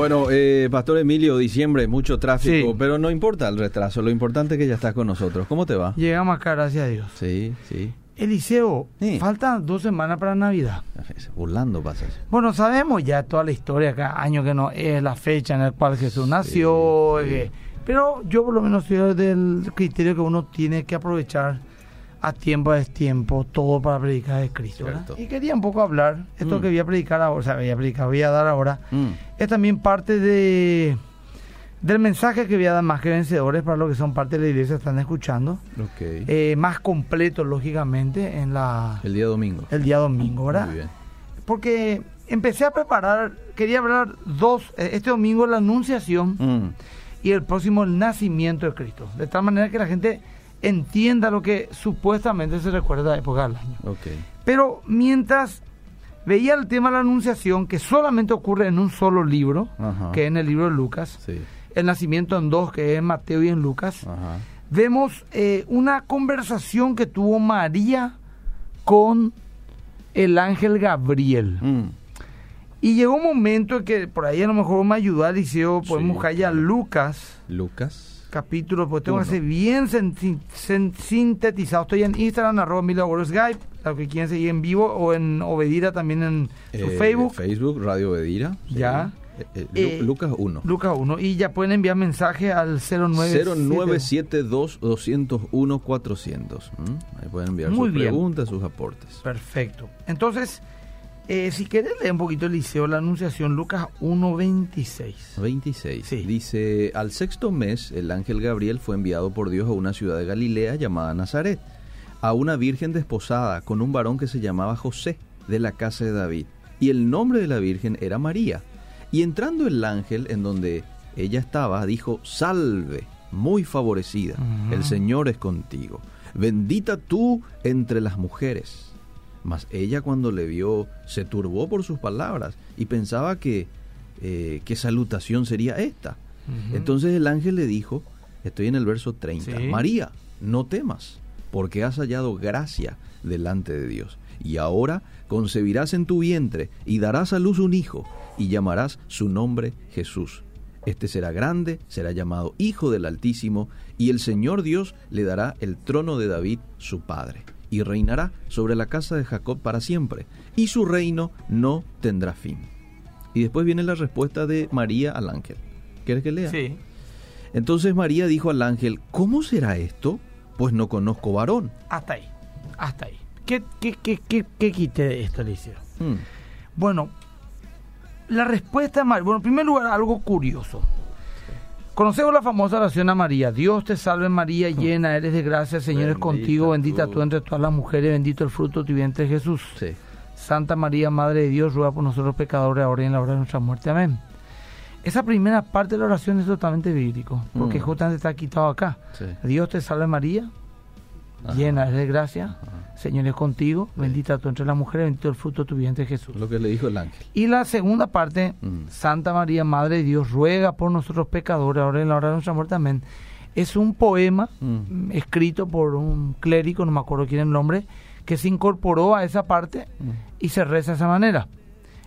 Bueno, eh, Pastor Emilio, diciembre, mucho tráfico, Sí. pero no importa el retraso, lo importante es que ya estás con nosotros. ¿Cómo te va? Llegamos acá, gracias a Dios. Sí, sí. Eliseo, Sí. faltan dos semanas para Navidad. Burlando pasas. Bueno, sabemos ya toda la historia, cada año que no es la fecha en la cual Jesús nació, eh, pero yo por lo menos soy del criterio que uno tiene que aprovechar a tiempo a destiempo todo para predicar de Cristo. Y quería un poco hablar, esto Mm. que voy a predicar ahora, o sea, voy a predicar, voy a dar ahora, Mm, es también parte de del mensaje que voy a dar más que vencedores para los que son parte de la iglesia están escuchando, eh, más completo lógicamente en la el día domingo. el día domingo, ¿verdad? Muy bien. Porque empecé a preparar, quería hablar dos, eh, este domingo la anunciación Mm, y el próximo el nacimiento de Cristo, de tal manera que la gente entienda lo que supuestamente se recuerda de la época del año. Pero mientras veía el tema de la anunciación, que solamente ocurre en un solo libro, Ajá. que es en el libro de Lucas, Sí. el nacimiento en dos, que es en Mateo y en Lucas, Ajá. vemos eh, una conversación que tuvo María con el ángel Gabriel. Mm, Y llegó un momento en que por ahí a lo mejor me si yo podemos Sí, ya claro. Lucas, Lucas. Capítulo, pues tengo que Uno. hacer bien sin- sin- sin- sintetizado. Estoy en Instagram, arroba Mila Oro Skype, los que quieren seguir en vivo, o en Obedira también en su Eh, Facebook, Facebook, Radio Bedira. sí. Ya. Eh, eh, Lu- Eh, Lucas 1. Lucas 1. Y ya pueden enviar mensaje al 09. 0972-201-400. ¿Mm? Ahí pueden enviar Muy sus bien. preguntas, sus aportes. Perfecto. Entonces, eh, si quieres leer un poquito el liceo, la anunciación, Lucas 1.26. 26. Sí. Dice, al sexto mes el ángel Gabriel fue enviado por Dios a una ciudad de Galilea llamada Nazaret, a una virgen desposada con un varón que se llamaba José, de la casa de David. Y el nombre de la virgen era María. Y entrando el ángel en donde ella estaba, dijo, salve, muy favorecida, el Señor es contigo. Bendita tú entre las mujeres. Mas ella cuando le vio se turbó por sus palabras y pensaba que eh, qué salutación sería esta. Entonces el ángel le dijo, estoy en el verso 30, Sí. María, no temas, porque has hallado gracia delante de Dios. Y ahora concebirás en tu vientre y darás a luz un hijo y llamarás su nombre Jesús. Este será grande, será llamado Hijo del Altísimo, y el Señor Dios le dará el trono de David, su padre, y reinará sobre la casa de Jacob para siempre, y su reino no tendrá fin. Y después viene la respuesta de María al ángel. ¿Quieres que lea? Sí. Entonces María dijo al ángel, ¿cómo será esto? Pues no conozco varón. Hasta ahí. Hasta ahí. ¿Qué, qué, qué, qué, qué quité de esto, Eliseo? Hmm, Bueno, la respuesta de María. Bueno, en primer lugar, algo curioso. Conocemos la famosa oración a María. Dios te salve María, llena eres de gracia, Señor es contigo, bendita tú. tú entre todas las mujeres, bendito el fruto de tu vientre Jesús. Sí. Santa María, Madre de Dios, ruega por nosotros pecadores, ahora y en la hora de nuestra muerte. Amén. Esa primera parte de la oración es totalmente bíblico, porque Mm. justamente está quitado acá. Sí. Dios te salve María, Ajá. llena eres de gracia, Ajá. Señor es contigo, bendita tú entre las mujeres, bendito el fruto de tu vientre Jesús. Lo que le dijo el ángel. Y la segunda parte, Mm. Santa María, Madre de Dios, ruega por nosotros pecadores, ahora en la hora de nuestra muerte. Amén. Es un poema mm, escrito por un clérigo, no me acuerdo quién es el nombre, que se incorporó a esa parte Mm. y se reza de esa manera.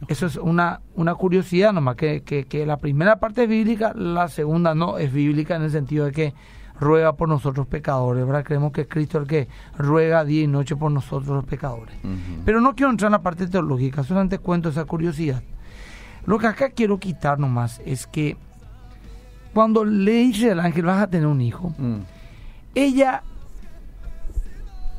Eso es una, una curiosidad nomás, que, que, que la primera parte es bíblica, la segunda no es bíblica en el sentido de que ruega por nosotros pecadores, ¿verdad? Creemos que es Cristo el que ruega día y noche por nosotros los pecadores. Pero no quiero entrar en la parte teológica, solamente cuento esa curiosidad. Lo que acá quiero quitar nomás es que cuando le dice al ángel vas a tener un hijo, Mm. ella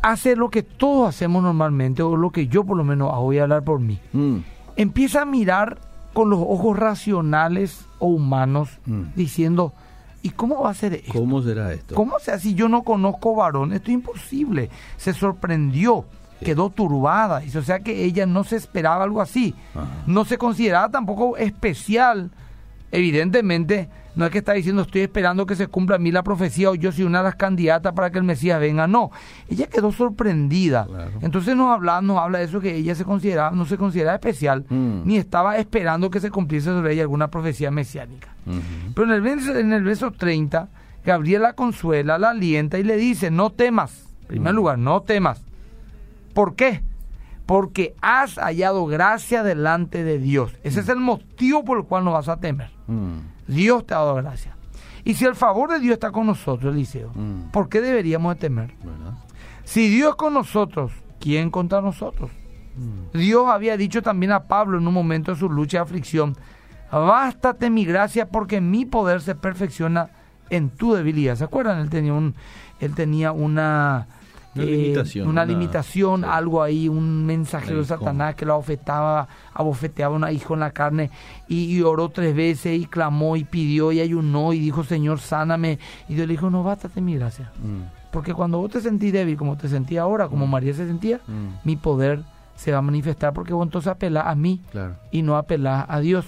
hace lo que todos hacemos normalmente, o lo que yo por lo menos voy a hablar por mí. Mm. Empieza a mirar con los ojos racionales o humanos, Mm. diciendo, ¿y cómo va a ser esto? ¿Cómo será esto? ¿Cómo sea si yo no conozco varón? Esto es imposible. Se sorprendió, Sí. quedó turbada. Y o sea que ella no se esperaba algo así. Ajá. No se consideraba tampoco especial. Evidentemente, no es que está diciendo estoy esperando que se cumpla a mí la profecía o yo soy una de las candidatas para que el Mesías venga. No, ella quedó sorprendida. Claro. Entonces nos habla, nos habla de eso que ella se consideraba, no se consideraba especial, Mm. ni estaba esperando que se cumpliese sobre ella alguna profecía mesiánica. Pero en el, verso, en el verso 30, Gabriel la consuela, la alienta y le dice, no temas. En primer Mm. lugar, no temas. ¿Por qué? Porque has hallado gracia delante de Dios. Ese es el motivo por el cual no vas a temer. Mm. Dios te ha dado gracia. Y si el favor de Dios está con nosotros, Eliseo, Mm. ¿por qué deberíamos de temer? Si Dios es con nosotros, ¿quién contra nosotros? Mm. Dios había dicho también a Pablo en un momento de su lucha y aflicción, bástate mi gracia porque mi poder se perfecciona en tu debilidad. ¿Se acuerdan? Él tenía un, él tenía una Una eh, limitación, una una- limitación, sí. algo ahí, un mensajero de. Satanás que lo abofeteaba, abofeteaba a un hijo en la carne y, y oró tres veces y clamó y pidió y ayunó y dijo, Señor, sáname. Y Dios le dijo, no, bástate mi gracia. Mm. Porque cuando vos te sentís débil, como te sentí ahora, como María se sentía, Mm. mi poder se va a manifestar porque vos entonces apelás a mí Claro. y no apelás a Dios.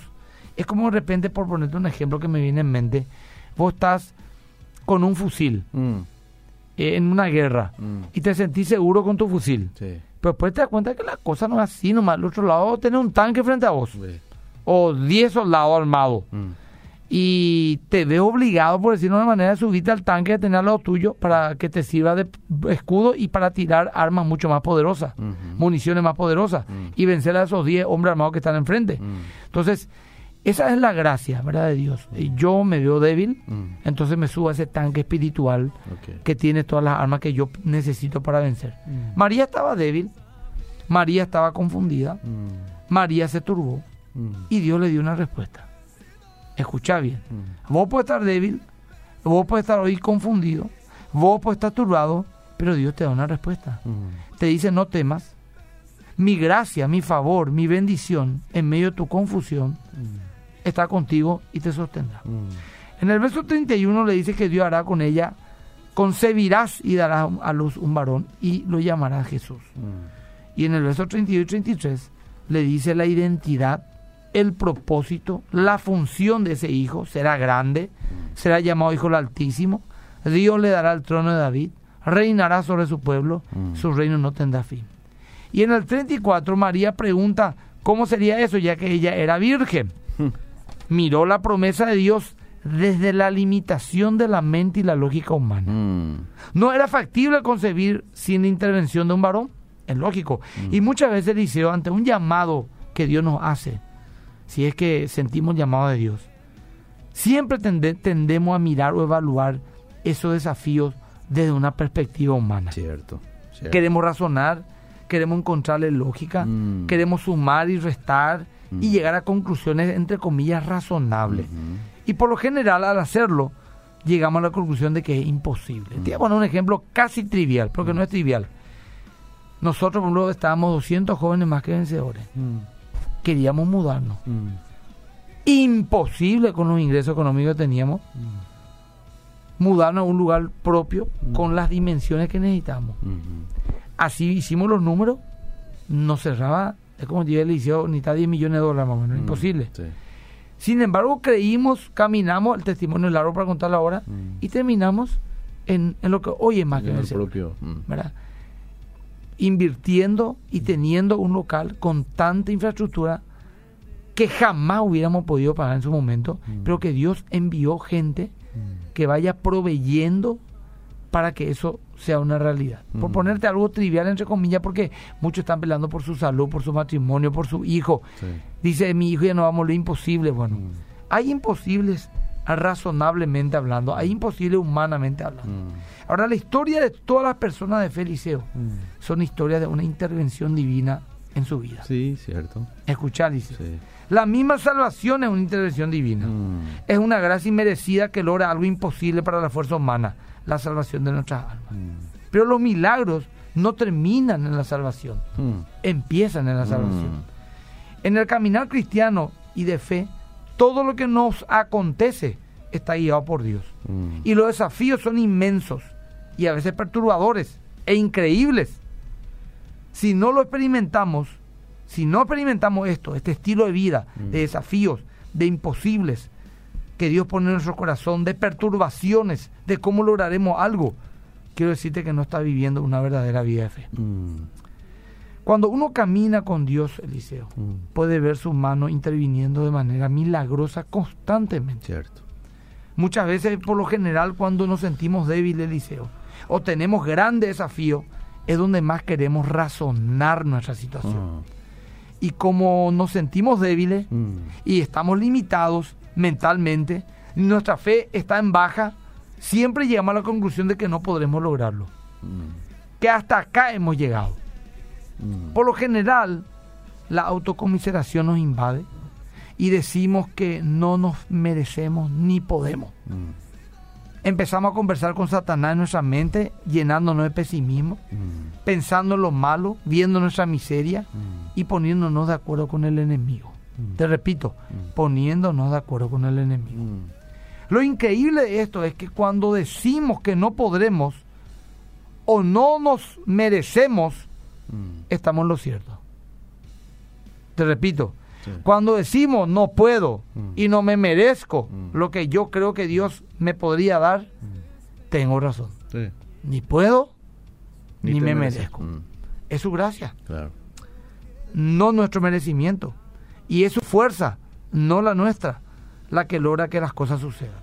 Es como de repente, por ponerte un ejemplo que me viene en mente, vos estás con un fusil Mm. Eh, en una guerra Mm. y te sentís seguro con tu fusil. Sí. Pero después te das cuenta que la cosa no es así, nomás al otro lado tenés un tanque frente a vos Sí. o 10 soldados armados Mm. y te ves obligado, por decirlo de una manera, de subirte al tanque de tener al lado tuyo para que te sirva de escudo y para tirar armas mucho más poderosas, municiones más poderosas Mm. y vencer a esos 10 hombres armados que están enfrente. Entonces, esa es la gracia, ¿verdad? De Dios. Y Yo me veo débil, Mm. entonces me subo a ese tanque espiritual que tiene todas las armas que yo necesito para vencer. Mm. María estaba débil, María estaba confundida, Mm. María se turbó Mm. y Dios le dio una respuesta. Escucha bien. Mm. Vos puedes estar débil, vos puedes estar hoy confundido, vos puedes estar turbado, pero Dios te da una respuesta. Mm. Te dice, no temas. Mi gracia, mi favor, mi bendición en medio de tu confusión Mm. Está contigo y te sostendrá. Mm. En el verso 31 le dice que Dios hará con ella, concebirás y darás a luz un varón y lo llamarás Jesús. Mm. Y en el verso 32 y 33 le dice la identidad, el propósito, la función de ese hijo será grande, será llamado Hijo del Altísimo, Dios le dará el trono de David, reinará sobre su pueblo, Mm. su reino no tendrá fin. Y en el 34 María pregunta, ¿cómo sería eso ya que ella era virgen? Mm. Miró la promesa de Dios desde la limitación de la mente y la lógica humana. Mm. ¿No era factible concebir sin la intervención de un varón? Es lógico. Y muchas veces, Eliseo, ante un llamado que Dios nos hace, si es que sentimos el llamado de Dios, siempre tende- tendemos a mirar o evaluar esos desafíos desde una perspectiva humana. Cierto. cierto. Queremos razonar, queremos encontrarle lógica, Mm. queremos sumar y restar y llegar a conclusiones, entre comillas, razonables. Y por lo general, al hacerlo, llegamos a la conclusión de que es imposible. Te voy a poner un ejemplo casi trivial, porque no es trivial. Nosotros, por ejemplo, estábamos 200 jóvenes más que vencedores. Queríamos mudarnos. Imposible con los ingresos económicos que teníamos. Mudarnos a un lugar propio con las dimensiones que necesitamos. Así hicimos los números, nos cerraba, es como yo le hice, necesita 10 millones de dólares más o menos, Mm. imposible. Sí. Sin embargo, creímos, caminamos, el testimonio es largo para contarlo ahora, Mm. y terminamos en, en lo que hoy es más que En el propio. mm. ¿verdad? Invirtiendo y teniendo un local con tanta infraestructura que jamás hubiéramos podido pagar en su momento, Mm. pero que Dios envió gente Mm. que vaya proveyendo para que eso sea una realidad. Por ponerte algo trivial, entre comillas, porque muchos están peleando por su salud, por su matrimonio, por su hijo. Sí. Dice, mi hijo ya no va a morir imposible. Bueno, hay imposibles razonablemente hablando, hay imposibles humanamente hablando. Mm. Ahora, la historia de todas las personas de Feliceo Mm. son historias de una intervención divina en su vida. Sí, cierto. Escuchar, dice. Sí. La misma salvación es una intervención divina. Mm. Es una gracia inmerecida que logra algo imposible para la fuerza humana, la salvación de nuestras almas. Mm. Pero los milagros no terminan en la salvación, Mm. empiezan en la salvación. En el caminar cristiano y de fe, todo lo que nos acontece está guiado por Dios. Mm. Y los desafíos son inmensos y a veces perturbadores e increíbles. Si no lo experimentamos, si no experimentamos esto, este estilo de vida, Mm. de desafíos, de imposibles que Dios pone en nuestro corazón, de perturbaciones, de cómo lograremos algo, quiero decirte que no está viviendo una verdadera vida de fe. Mm. Cuando uno camina con Dios, Eliseo, Mm. puede ver su mano interviniendo de manera milagrosa constantemente. Cierto. Muchas veces, por lo general, cuando nos sentimos débiles, Eliseo, o tenemos grandes desafíos, es donde más queremos razonar nuestra situación. Ah. Y como nos sentimos débiles Mm. y estamos limitados mentalmente, nuestra fe está en baja, siempre llegamos a la conclusión de que no podremos lograrlo. Mm. Que hasta acá hemos llegado. Mm. Por lo general, la autocomiseración nos invade y decimos que no nos merecemos ni podemos. Mm. Empezamos a conversar con Satanás en nuestra mente, llenándonos de pesimismo, Mm. pensando en lo malo, viendo nuestra miseria Mm. y poniéndonos de acuerdo con el enemigo. Mm. Te repito, poniéndonos de acuerdo con el enemigo. Lo increíble de esto es que cuando decimos que no podremos o no nos merecemos, estamos en lo cierto. Te repito, Sí. cuando decimos no puedo Mm. y no me merezco Mm. lo que yo creo que Dios me podría dar, Mm. tengo razón. Sí. Ni puedo ni, me mereces. merezco. Mm. Es su gracia, Claro. no nuestro merecimiento. Y es su fuerza, no la nuestra, la que logra que las cosas sucedan.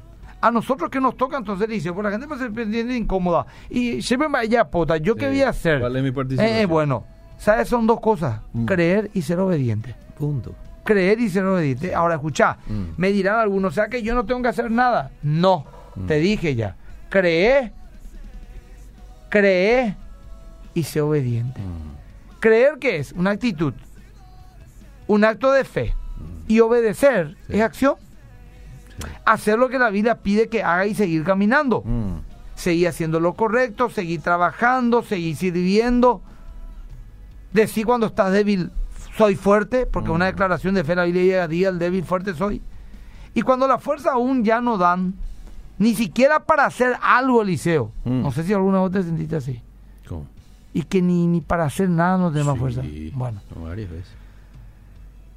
A nosotros que nos toca, entonces dice, pues la gente se siente incómoda. Y siempre me vaya pota, ¿yo qué Sí. voy a hacer? ¿Cuál es mi participación? Eh, bueno, ¿sabes? Son dos cosas, Mm. creer y ser obediente. Punto. Creer y ser obediente. Ahora, escucha, Mm. me dirán algunos, o sea que yo no tengo que hacer nada. No, Mm. te dije ya, cree, cree y sé obediente. Mm. Creer que es una actitud, un acto de fe y obedecer. Sí. es acción. Sí. Hacer lo que la vida pide que haga y seguir caminando. Seguir haciendo lo correcto, seguir trabajando, seguir sirviendo. Decir cuando estás débil, soy fuerte, porque Mm. una declaración de fe la Biblia llega, día el débil, fuerte soy. Y cuando las fuerzas aún ya no dan, ni siquiera para hacer algo, Eliseo. Mm. No sé si alguna vez te sentiste así. ¿Cómo? Y que ni, ni para hacer nada nos dé más Sí, fuerza. Bueno, Varias veces.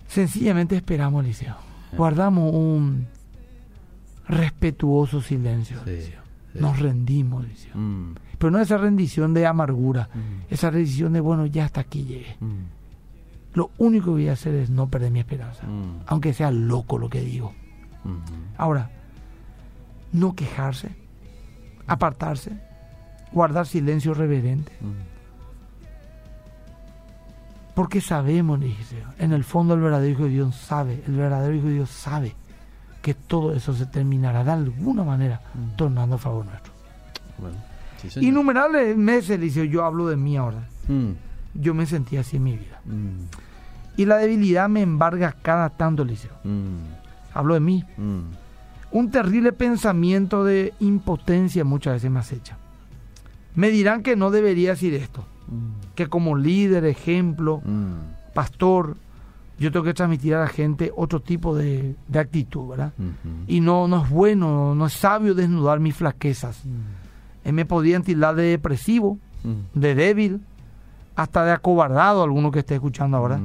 sencillamente esperamos, Eliseo. Guardamos un respetuoso silencio, Sí, Eliseo. sí. Nos rendimos, Eliseo. Mm. Pero no esa rendición de amargura, Mm. esa rendición de, bueno, ya hasta aquí llegué. Lo único que voy a hacer es no perder mi esperanza, Mm. aunque sea loco lo que digo. Mm. Ahora, no quejarse, apartarse, guardar silencio reverente, Mm. porque sabemos, Eliseo, en el fondo el verdadero Hijo de Dios sabe, el verdadero Hijo de Dios sabe que todo eso se terminará de alguna manera Mm. tornando a favor nuestro. Bueno, sí, señor. Innumerables meses, Eliseo, yo hablo de mí ahora. Yo me sentí así en mi vida. Y la debilidad me embarga cada tanto, Eliseo. Mm. Hablo de mí. Mm. Un terrible pensamiento de impotencia muchas veces me acecha. Me dirán que no debería decir esto, Mm. que como líder, ejemplo, Mm. pastor, yo tengo que transmitir a la gente otro tipo de, de actitud, ¿verdad? Y no, no es bueno, no es sabio desnudar mis flaquezas. Eh, me podrían tildar de depresivo, de débil, hasta de acobardado, alguno que esté escuchando ahora.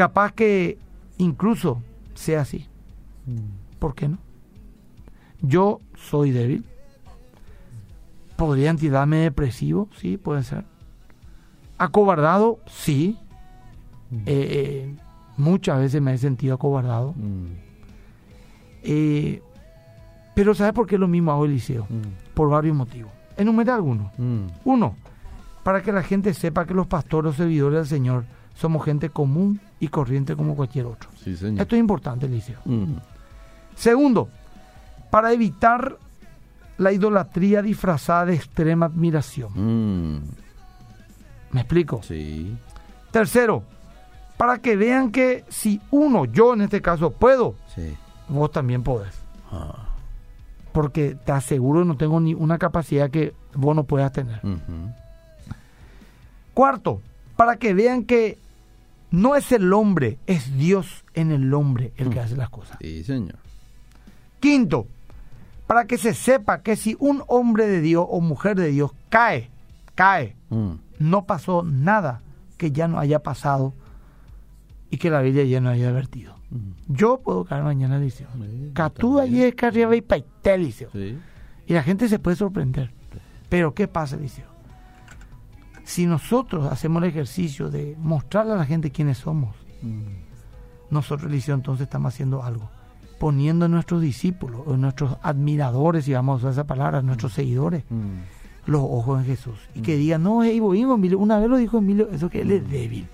Capaz que incluso sea así. Mm. ¿Por qué no? Yo soy débil. ¿Podrían tirarme depresivo? Sí, puede ser. ¿Acobardado? Sí. Mm. Eh, eh, muchas veces me he sentido acobardado. Mm. Eh, pero ¿sabes por qué lo mismo hago, Eliseo? Mm. Por varios motivos. Enumeré algunos. Uno, para que la gente sepa que los pastores o servidores del Señor somos gente común y corriente como cualquier otro. Sí, señor. Esto es importante, Eliseo. Mm. Segundo, para evitar la idolatría disfrazada de extrema admiración. Mm. ¿Me explico? Sí. Tercero, para que vean que si uno, yo en este caso, puedo, Sí. vos también podés. Ah. Porque te aseguro no tengo ni una capacidad que vos no puedas tener. Cuarto, para que vean que no es el hombre, es Dios en el hombre el que Mm. hace las cosas. Sí, señor. Quinto, para que se sepa que si un hombre de Dios o mujer de Dios cae, cae, Mm. no pasó nada que ya no haya pasado y que la Biblia ya no haya advertido. Mm. Yo puedo caer mañana, Eliseo. Sí, Catú también. allí es y paité, Eliseo. Sí. Y la gente se puede sorprender. Pero ¿qué pasa, Eliseo? Si nosotros hacemos el ejercicio de mostrarle a la gente quiénes somos, Mm. nosotros, Eliseo, entonces estamos haciendo algo. Poniendo a nuestros discípulos, o nuestros admiradores, si vamos a usar esa palabra, nuestros seguidores, Mm. los ojos en Jesús y que digan, no, es Emilio. Una vez lo dijo Emilio, eso que él es débil.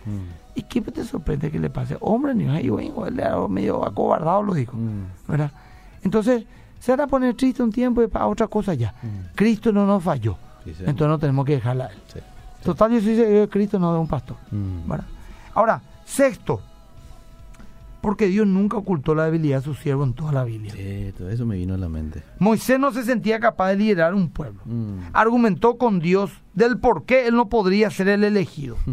¿Y qué te sorprende que le pase? Hombre, ni es Iboín, él era medio acobardado, lo dijo. ¿Verdad? Entonces, se a poner triste un tiempo y para otra cosa ya. Cristo no nos falló. Entonces no tenemos que dejarla a él. Total, yo soy Cristo, no de un pastor. ¿verdad? Ahora, sexto, porque Dios nunca ocultó la debilidad de su siervo en toda la Biblia. Sí, todo eso me vino a la mente. Moisés no se sentía capaz de liderar un pueblo. Mm. Argumentó con Dios del por qué él no podría ser el elegido. Mm.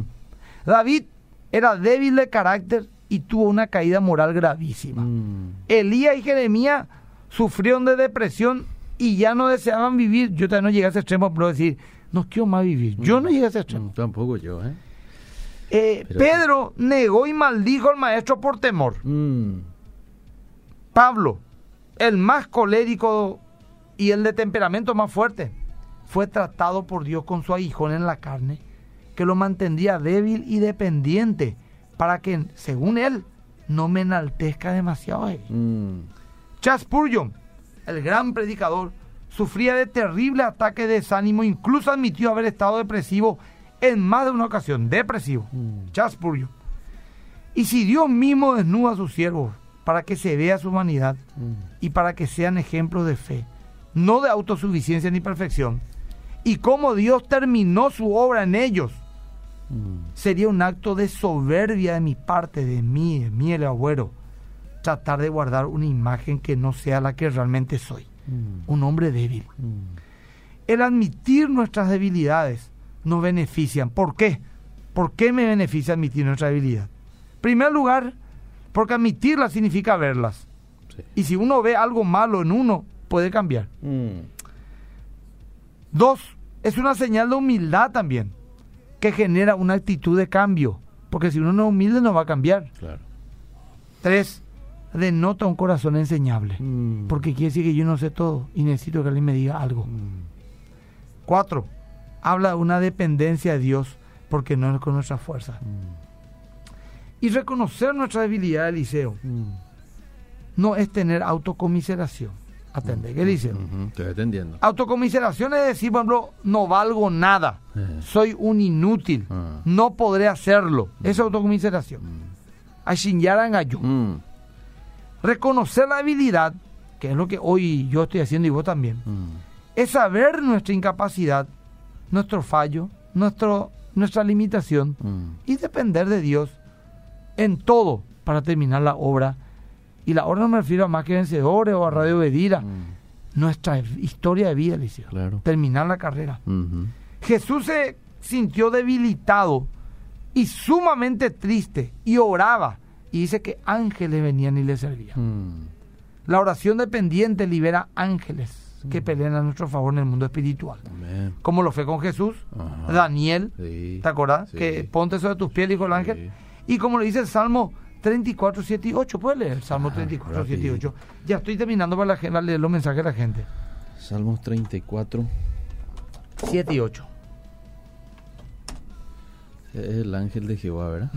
David era débil de carácter y tuvo una caída moral gravísima. Mm. Elías y Jeremías sufrieron de depresión y ya no deseaban vivir. Yo también no llegué a ese extremo, pero decir, no quiero más vivir. Yo no llegué a ese extremo. tampoco yo, ¿eh? Eh, Pedro negó y maldijo al maestro por temor. Mm. Pablo, el más colérico y el de temperamento más fuerte, fue tratado por Dios con su aguijón en la carne, que lo mantendría débil y dependiente, para que, según él, no me enaltezca demasiado a él. Mm. el gran predicador, sufría de terrible ataque de desánimo, incluso admitió haber estado depresivo en más de una ocasión, depresivo, mm. Y si Dios mismo desnuda a sus siervos para que se vea su humanidad mm. y para que sean ejemplos de fe, no de autosuficiencia ni perfección, y como Dios terminó su obra en ellos, mm. sería un acto de soberbia de mi parte, de mí, de mí el abuelo, tratar de guardar una imagen que no sea la que realmente soy, un hombre débil. El admitir nuestras debilidades nos benefician. ¿Por qué? ¿Por qué me beneficia admitir nuestra debilidad? En primer lugar, porque admitirlas significa verlas. Y si uno ve algo malo en uno, puede cambiar. Mm. Dos, es una señal de humildad también, que genera una actitud de cambio. Porque si uno no es humilde, no va a cambiar. Tres, denota un corazón enseñable. Mm. Porque quiere decir que yo no sé todo y necesito que alguien me diga algo. Mm. Cuatro, habla de una dependencia de Dios porque no es con nuestra fuerza. Y reconocer nuestra debilidad, Eliseo, mm. no es tener autocomiseración. Atende, ¿qué Eliseo? Estoy atendiendo. Autocomiseración es decir, por ejemplo, no valgo nada, eh. soy un inútil, ah. no podré hacerlo. Mm. Esa autocomiseración. Mm. mm. Reconocer la debilidad, que es lo que hoy yo estoy haciendo y vos también, es saber nuestra incapacidad nuestro fallo, nuestro, nuestra limitación mm. y depender de Dios en todo para terminar la obra. Y la obra no me refiero a más que vencedores o a Radio Bedira. Mm. Nuestra historia de vida, Eliseo. Terminar la carrera. Jesús se sintió debilitado y sumamente triste y oraba. Y dice que ángeles venían y le servían. Mm. La oración dependiente libera ángeles que pelean a nuestro favor en el mundo espiritual. Como lo fue con Jesús, Daniel, ¿te acuerdas? Que ponte sobre tus pies, dijo el ángel. Y como le dice el Salmo 34, 7 y 8, puedes leer el Salmo 34, ah, 7 y 8. Ya estoy terminando para, la, leer los mensajes de la gente. Salmos 34, 7 y 8. Es el ángel de Jehová, ¿verdad?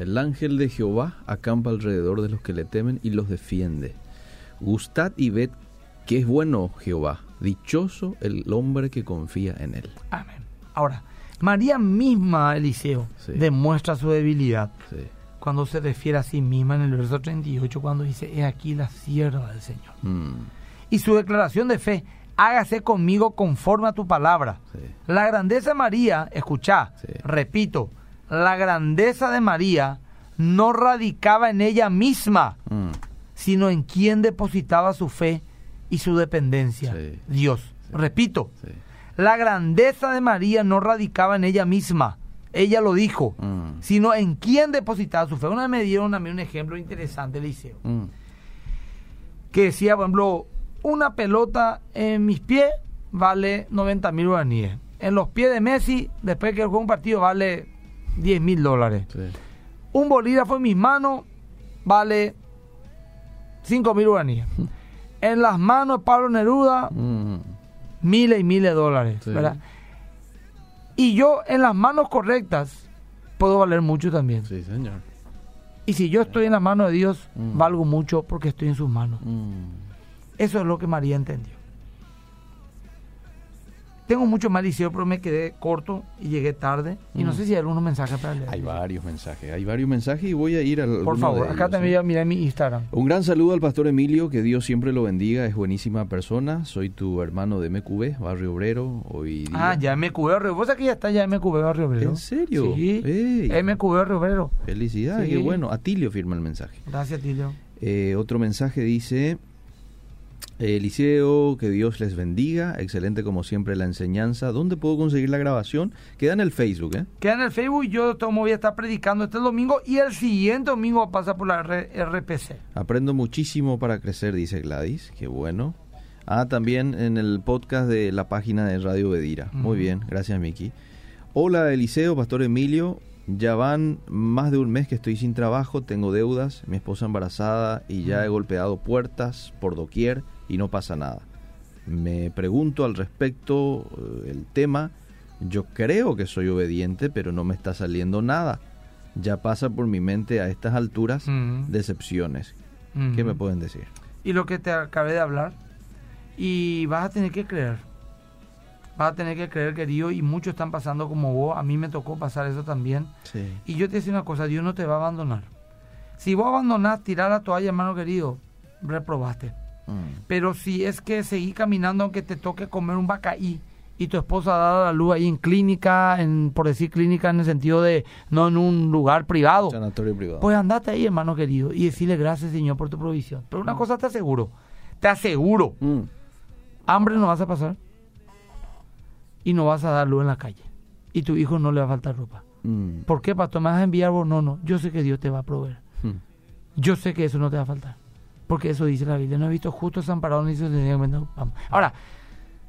El ángel de Jehová acampa alrededor de los que le temen y los defiende. Gustad y ved que es bueno Jehová, dichoso el hombre que confía en él. Amén. Ahora, María misma, Eliseo, demuestra su debilidad cuando se refiere a sí misma en el verso 38, cuando dice, he aquí la sierva del Señor. Mm. Y su declaración de fe, hágase conmigo conforme a tu palabra. La grandeza de María, escucha, repito, la grandeza de María no radicaba en ella misma, mm. sino en quien depositaba su fe y su dependencia, Dios. Repito, la grandeza de María no radicaba en ella misma, ella lo dijo, mm. sino en quién depositaba su fe. Una vez me dieron a mí un ejemplo interesante, Liceo, mm. que decía, por ejemplo, una pelota en mis pies vale 90 mil guaraníes. En los pies de Messi, después que juega un partido, vale 10 mil dólares. Un bolígrafo en mis manos vale 5 mil guaraníes. en las manos de Pablo Neruda mm. miles y miles de dólares, ¿verdad? Y yo en las manos correctas puedo valer mucho también. Sí, señor. Y si yo estoy en las manos de Dios, mm. valgo mucho porque estoy en sus manos. Mm. Eso es lo que María entendió. Tengo mucho más liceo, pero me quedé corto y llegué tarde. Y no Mm. sé si hay algunos mensajes para leer. Hay varios mensajes, hay varios mensajes y voy a ir al. Por favor, acá también ya miré mi Instagram. Un gran saludo al pastor Emilio, que Dios siempre lo bendiga, es buenísima persona. Soy tu hermano de MQB, Barrio Obrero, hoy día. Ah, ya MQB Barrio. ¿Vos que ya está ya MQB Barrio Obrero? ¿En serio? Sí. Ey. MQB Barrio Obrero. Felicidades, Sí. qué bueno. Atilio firma el mensaje. Gracias, Tilio. Eh, otro mensaje dice, Eliseo, que Dios les bendiga, excelente como siempre la enseñanza. ¿Dónde puedo conseguir la grabación? Queda en el Facebook, ¿eh? Queda en el Facebook. Yo tomo voy a estar predicando este domingo y el siguiente domingo pasa por la R- RPC. Aprendo muchísimo para crecer, dice Gladys, qué bueno. Ah, también en el podcast de la página de Radio Bedira. Muy bien, gracias Miki. Hola Eliseo, Pastor Emilio. Ya van más de un mes que estoy sin trabajo, tengo deudas, mi esposa embarazada y ya he golpeado puertas por doquier y no pasa nada. Me pregunto al respecto eh, el tema. Yo creo que soy obediente, pero no me está saliendo nada. Ya pasa por mi mente a estas alturas decepciones. ¿Qué me pueden decir? Y lo que te acabé de hablar. Y vas a tener que creer. Vas a tener que creer, querido. Y muchos están pasando como vos. A mí me tocó pasar eso también. Sí. Y yo te decía una cosa, Dios no te va a abandonar. Si vos abandonás, tirar la toalla, hermano querido, reprobaste. Mm. Pero si es que seguís caminando aunque te toque comer un bacaí y tu esposa da la luz ahí en clínica, en, por decir clínica en el sentido de no en un lugar privado, Sanatorio privado. pues andate ahí, hermano querido, y decirle gracias, Señor, por tu provisión. Pero una cosa te aseguro, te aseguro, Mm. hambre no vas a pasar y no vas a dar luz en la calle. Y tu hijo no le va a faltar ropa. Mm. ¿Por qué, pastor? ¿Me vas a enviar vos? No, no. Yo sé que Dios te va a proveer. Mm. Yo sé que eso no te va a faltar. Porque eso dice la Biblia. No he visto justo desamparado ni su vamos. Ahora,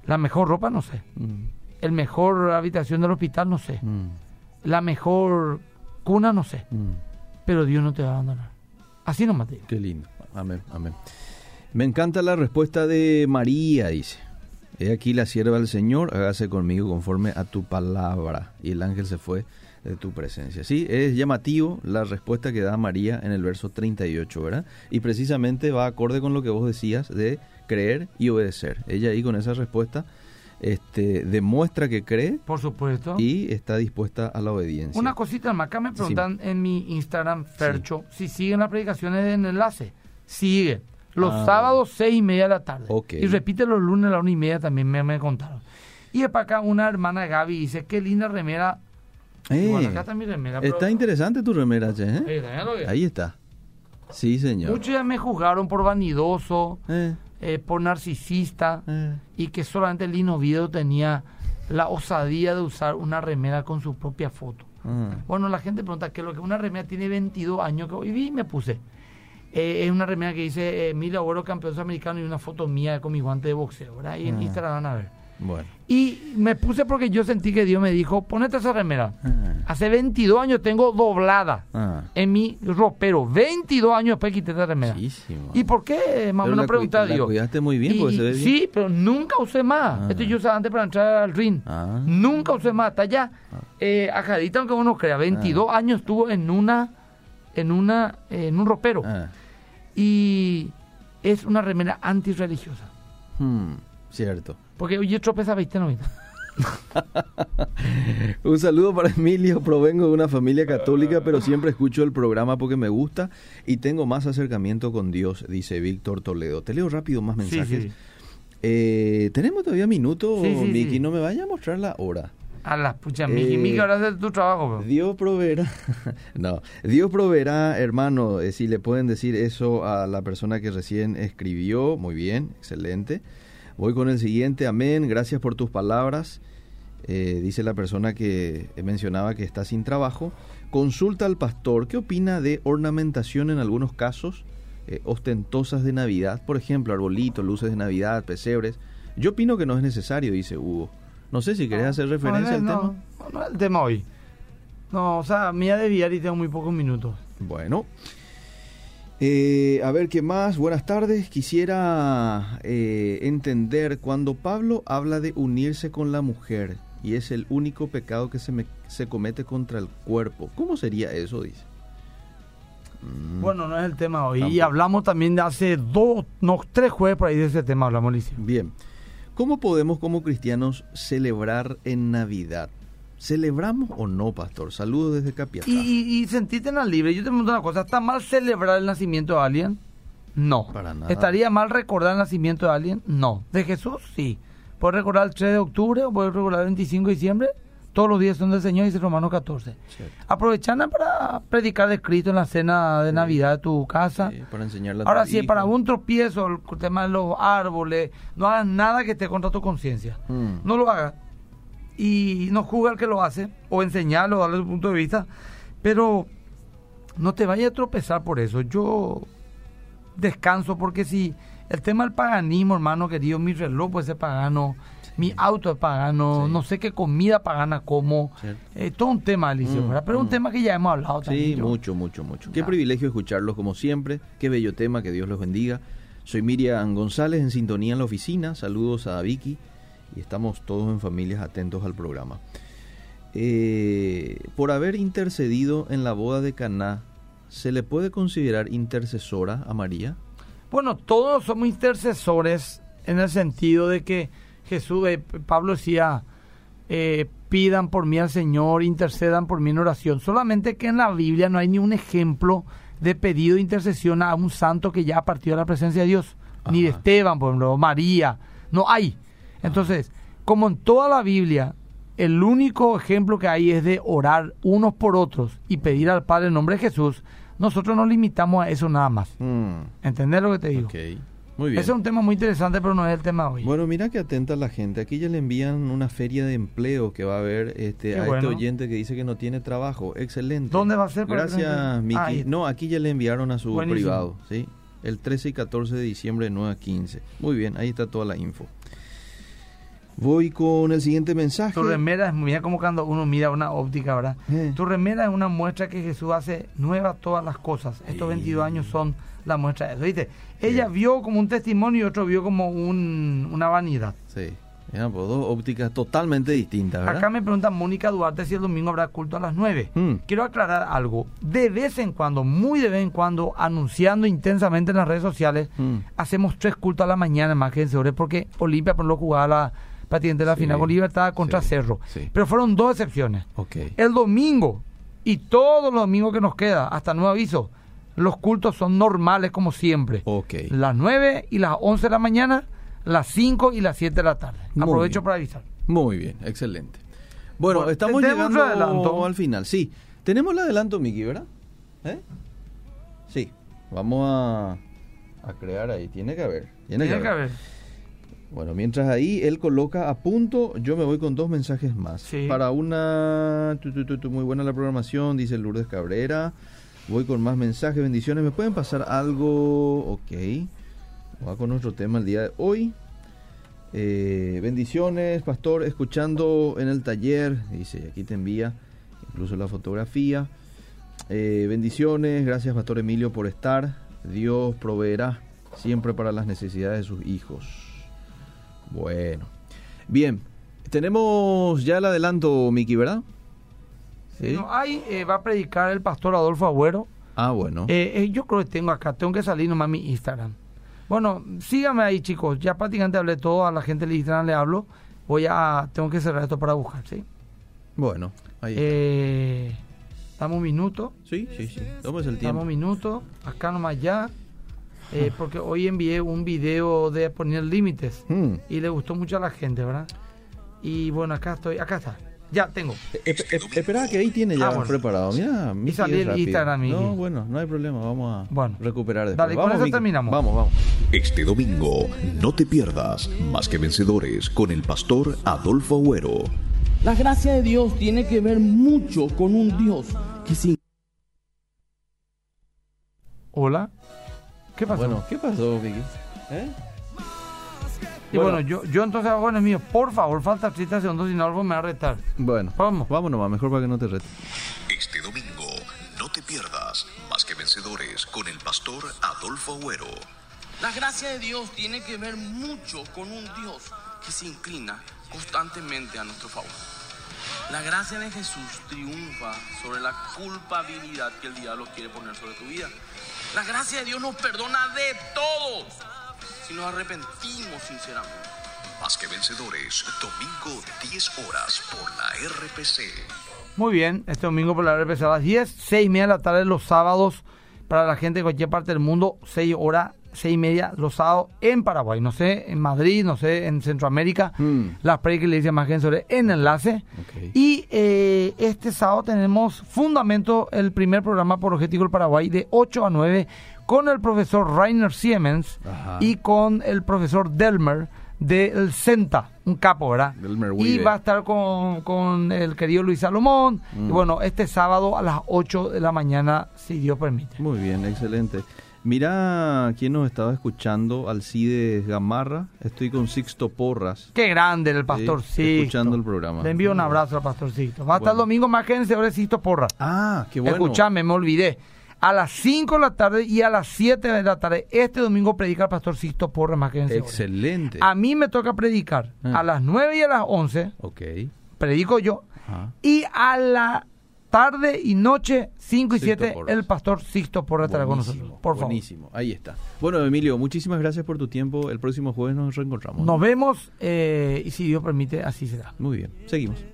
la mejor ropa, no sé. Mm. El mejor habitación del hospital, no sé. Mm. La mejor cuna, no sé. Mm. Pero Dios no te va a abandonar. Así nomás te digo. Qué lindo. Amén, amén. Me encanta la respuesta de María, dice. He aquí la sierva del Señor, hágase conmigo conforme a tu palabra. Y el ángel se fue de tu presencia. Sí, es llamativo la respuesta que da María en el verso 38, ¿verdad? Y precisamente va acorde con lo que vos decías de creer y obedecer. Ella ahí con esa respuesta este, demuestra que cree Por supuesto. y está dispuesta a la obediencia. Una cosita más. Acá me preguntan en mi Instagram, Fercho, si siguen las predicaciones en enlace. Sigue. Los Ah. sábados, seis y media de la tarde. Y repite los lunes a la una y media también me, me contaron. Y para acá una hermana de Gaby dice, qué linda remera. Eh, Bueno, acá está mi remera. pero- está interesante tu remera, che, ¿eh? Eh. Ahí está. Sí, señor. Muchos ya me juzgaron por vanidoso, Eh, eh, por narcisista, eh. y que solamente Lino Video tenía la osadía de usar una remera con su propia foto. Ah. Bueno, la gente pregunta que lo que una remera tiene 22 años que hoy vi y me puse. Eh, es una remera que dice eh, Mil Oro campeón sudamericano y una foto mía con mi guante de boxeo, ¿verdad? Y en Ah. Instagram van a ver. Bueno. Y me puse porque yo sentí que Dios me dijo, ponete esa remera. Ah. Hace 22 años tengo doblada Ah. en mi ropero. 22 años después quité esa remera. Muchísimo. ¿Y por qué? Más o menos Dios. cuidaste muy bien Y- porque y- se ve bien. Sí, pero nunca usé más. Ah. Este yo usaba antes para entrar al ring. Nunca usé más. Hasta allá, eh, ajadita, aunque uno crea, 22 años estuvo en una, en una, en un ropero. Y es una remera antirreligiosa. Hmm, Cierto. Porque oye, tropeza 20 no Un saludo para Emilio. Provengo de una familia católica, pero siempre escucho el programa porque me gusta y tengo más acercamiento con Dios, dice Víctor Toledo. Te leo rápido más mensajes. Sí, sí. Eh, Tenemos todavía minutos, Sí, Miki. No me vaya a mostrar la hora. A la pucha, Miki, Eh, Miki, ahora haces tu trabajo. bro. Dios proveerá. no, Dios proveerá, hermano. eh, si le pueden decir eso a la persona que recién escribió, muy bien, excelente. Voy con el siguiente. Amén. Gracias por tus palabras. Eh, dice la persona que mencionaba que está sin trabajo. Consulta al pastor. ¿Qué opina de ornamentación en algunos casos eh, ostentosas de Navidad? Por ejemplo, arbolitos, luces de Navidad, pesebres. Yo opino que no es necesario, dice Hugo. No sé si querés hacer referencia no, al no, tema. No, el tema hoy. No, o sea, mía de billar y tengo muy pocos minutos. Bueno. Eh, a ver, ¿qué más? Buenas tardes. Quisiera eh, entender cuando Pablo habla de unirse con la mujer y es el único pecado que se, me- se comete contra el cuerpo. ¿Cómo sería eso? Dice. Mm, Bueno, no es el tema hoy. Y hablamos también de hace dos, no, tres jueves por ahí de ese tema hablamos, Licio. Bien. ¿Cómo podemos como cristianos celebrar en Navidad? ¿Celebramos o no, pastor? Saludos desde Capiatá. Y, y, y en la libre. Yo te pregunto una cosa, ¿está mal celebrar el nacimiento de alguien? No. Para nada. ¿Estaría mal recordar el nacimiento de alguien? No. ¿De Jesús? Sí. ¿Puedes recordar el 3 de octubre o puedes recordar el 25 de diciembre? Todos los días son del Señor, dice Romanos 14. Cierto. Aprovechando para predicar de Cristo en la cena de Navidad de tu casa. Sí, para enseñarle a Ahora, si hijo. para un tropiezo, el tema de los árboles, no hagas nada que esté contra tu conciencia. Mm. No lo hagas. Y no juzga al que lo hace, o enseñarlo, darle su punto de vista. Pero no te vayas a tropezar por eso. Yo descanso porque si el tema del paganismo, hermano querido, mi reloj puede ser pagano, mi auto es pagano, Sí. no sé qué comida pagana como. Eh, todo un tema, Alicia, Mm, pero un mm. tema que ya hemos hablado también. Sí, yo. mucho, mucho, mucho. Qué privilegio escucharlos como siempre. Qué bello tema, que Dios los bendiga. Soy Miriam González en sintonía en la oficina. Saludos a Vicky y estamos todos en familias atentos al programa. Eh, por haber intercedido en la boda de Caná, ¿se le puede considerar intercesora a María? Bueno, todos somos intercesores en el sentido de que Jesús, eh, Pablo decía, eh, pidan por mí al Señor, intercedan por mí en oración. Solamente que en la Biblia no hay ni un ejemplo de pedido de intercesión a un santo que ya partió de la presencia de Dios. Ni de. Esteban, por ejemplo, María. No hay. Entonces, como en toda la Biblia, el único ejemplo que hay es de orar unos por otros y pedir al Padre en nombre de Jesús, nosotros nos limitamos a eso nada más. Mm, ¿Entendés lo que te digo? ok, muy bien. Ese es un tema muy interesante, pero no es el tema hoy. Bueno, mira que atenta la gente. Aquí ya le envían una feria de empleo que va a haber este, Qué a bueno. este oyente que dice que no tiene trabajo. Excelente. ¿Dónde va a ser Gracias? Miki. Ah, no, aquí ya le enviaron a su Buenísimo. privado, ¿sí? El 13 y 14 de diciembre de 9 a 15. Muy bien, ahí está toda la info. Voy con el siguiente mensaje. Tu remera es, mira como cuando uno mira una óptica, ¿verdad? Eh. Tu remera es una muestra que Jesús hace nuevas todas las cosas. Estos 22 años son la muestra de eso, ¿viste? Ella vio como un testimonio y otro vio como un- una vanidad. Sí. Mira, pues dos ópticas totalmente distintas, ¿verdad? Acá me pregunta Mónica Duarte si el domingo habrá culto a las 9. Mm. Quiero aclarar algo. De vez en cuando, muy de vez en cuando, anunciando intensamente en las redes sociales, Mm. hacemos tres cultos a la mañana, más que porque Olimpia, por lo jugaba la prácticamente la Sí. final con Libertad contra Sí. Cerro. Sí. Pero fueron dos excepciones. El domingo y todos los domingos que nos queda, hasta nuevo aviso, los cultos son normales como siempre. Las 9 y las 11 de la mañana, las 5 y las 7 de la tarde. Muy Aprovecho bien. para avisar. Muy bien, excelente. Bueno, Bueno, estamos llegando adelanto. al final. Sí, tenemos el adelanto, Miki, ¿verdad? ¿Eh? Sí, vamos a, a crear ahí. Tiene que haber. Tiene, Tiene que que haber. Bueno, mientras ahí él coloca a punto, yo me voy con dos mensajes más. Sí. Para una... tu, tu, muy buena la programación, dice Lourdes Cabrera. Voy con más mensajes, bendiciones. ¿Me pueden pasar algo? Ok. Voy con nuestro tema el día de hoy. Eh, bendiciones, pastor, escuchando en el taller. Dice, aquí te envía incluso la fotografía. Eh, bendiciones, gracias, pastor Emilio, por estar. Dios proveerá siempre para las necesidades de sus hijos. Bueno, bien, tenemos ya el adelanto, Miki, ¿verdad? Sí. No, eh, va a predicar el pastor Adolfo Agüero. Ah, bueno. Eh, eh, yo creo que tengo acá, tengo que salir nomás mi Instagram. Bueno, síganme ahí, chicos. Ya prácticamente hablé todo, a la gente del Instagram le hablo. Voy a, tengo que cerrar esto para buscar, ¿sí? Bueno, ahí está. Eh, dame un minuto, Sí, sí, sí. Tómese el dame tiempo. un minuto, acá nomás ya. Eh, porque hoy envié un video de poner límites Mm. y le gustó mucho a la gente, ¿verdad? Y bueno, acá estoy, acá está. Ya tengo. Esp- esp- espera que ahí tiene ya Ah, bueno. preparado. Mira, Miki salí el. Instagram. No, bueno, no hay problema. Vamos a Bueno. recuperar después. Dale, con vamos, eso Miki. terminamos. Vamos, vamos. Este domingo, no te pierdas Más que Vencedores con el pastor Adolfo Agüero. La gracia de Dios tiene que ver mucho con un Dios que sin Hola. ¿Qué pasó? Bueno, ¿qué pasó, Miki? ¿Eh? y bueno, yo, yo entonces hago en el mío. Por favor, falta 30 segundos, si no, algo me va a retar. Bueno, Vamos. Vamos nomás, mejor para que no te rete. Este domingo, no te pierdas Más que Vencedores con el pastor Adolfo Agüero. La gracia de Dios tiene que ver mucho con un Dios que se inclina constantemente a nuestro favor. La gracia de Jesús triunfa sobre la culpabilidad que el diablo quiere poner sobre tu vida. La gracia de Dios nos perdona de todos si nos arrepentimos sinceramente. Más que vencedores, domingo 10 horas por la RPC. Muy bien, este domingo por la RPC a las 10, 6 y media de la tarde los sábados para la gente de cualquier parte del mundo, 6 horas, 6 y media los sábados en Paraguay, no sé, en Madrid, no sé, en Centroamérica, Mm. las pre que le dicen más sobre en enlace. Ok. Y eh, este sábado tenemos Fundamento, el primer programa por Objetivo del Paraguay, de 8 a 9, con el profesor Rainer Siemens Ajá. y con el profesor Delmer del CENTA, un capo, ¿verdad? Delmer y va a estar con, con el querido Luis Salomón. Mm. Y bueno, este sábado a las 8 de la mañana, si Dios permite. Muy bien, excelente. Mira quién nos estaba escuchando, Alcides Gamarra. Estoy con Sixto Porras. Qué grande el pastor Sí, escuchando el programa. Le envío un abrazo al pastor Sixto. Va a estar el domingo más que vencedor de Sixto Porra. Ah, qué bueno. Escuchame, me olvidé. A las 5 de la tarde y a las 7 de la tarde, este domingo predica el pastor Sixto Porra más vencedor. Excelente. A mí me toca predicar Ah. a las 9 y a las 11, Ok. predico yo, Ajá. y a la tarde y noche, 5 y Sixto 7, Porras. el pastor Sixto Porra estará con nosotros. Por favor. Buenísimo, ahí está. Bueno, Emilio, muchísimas gracias por tu tiempo. El próximo jueves nos reencontramos. Nos vemos eh, y si Dios permite, así será. Muy bien, seguimos.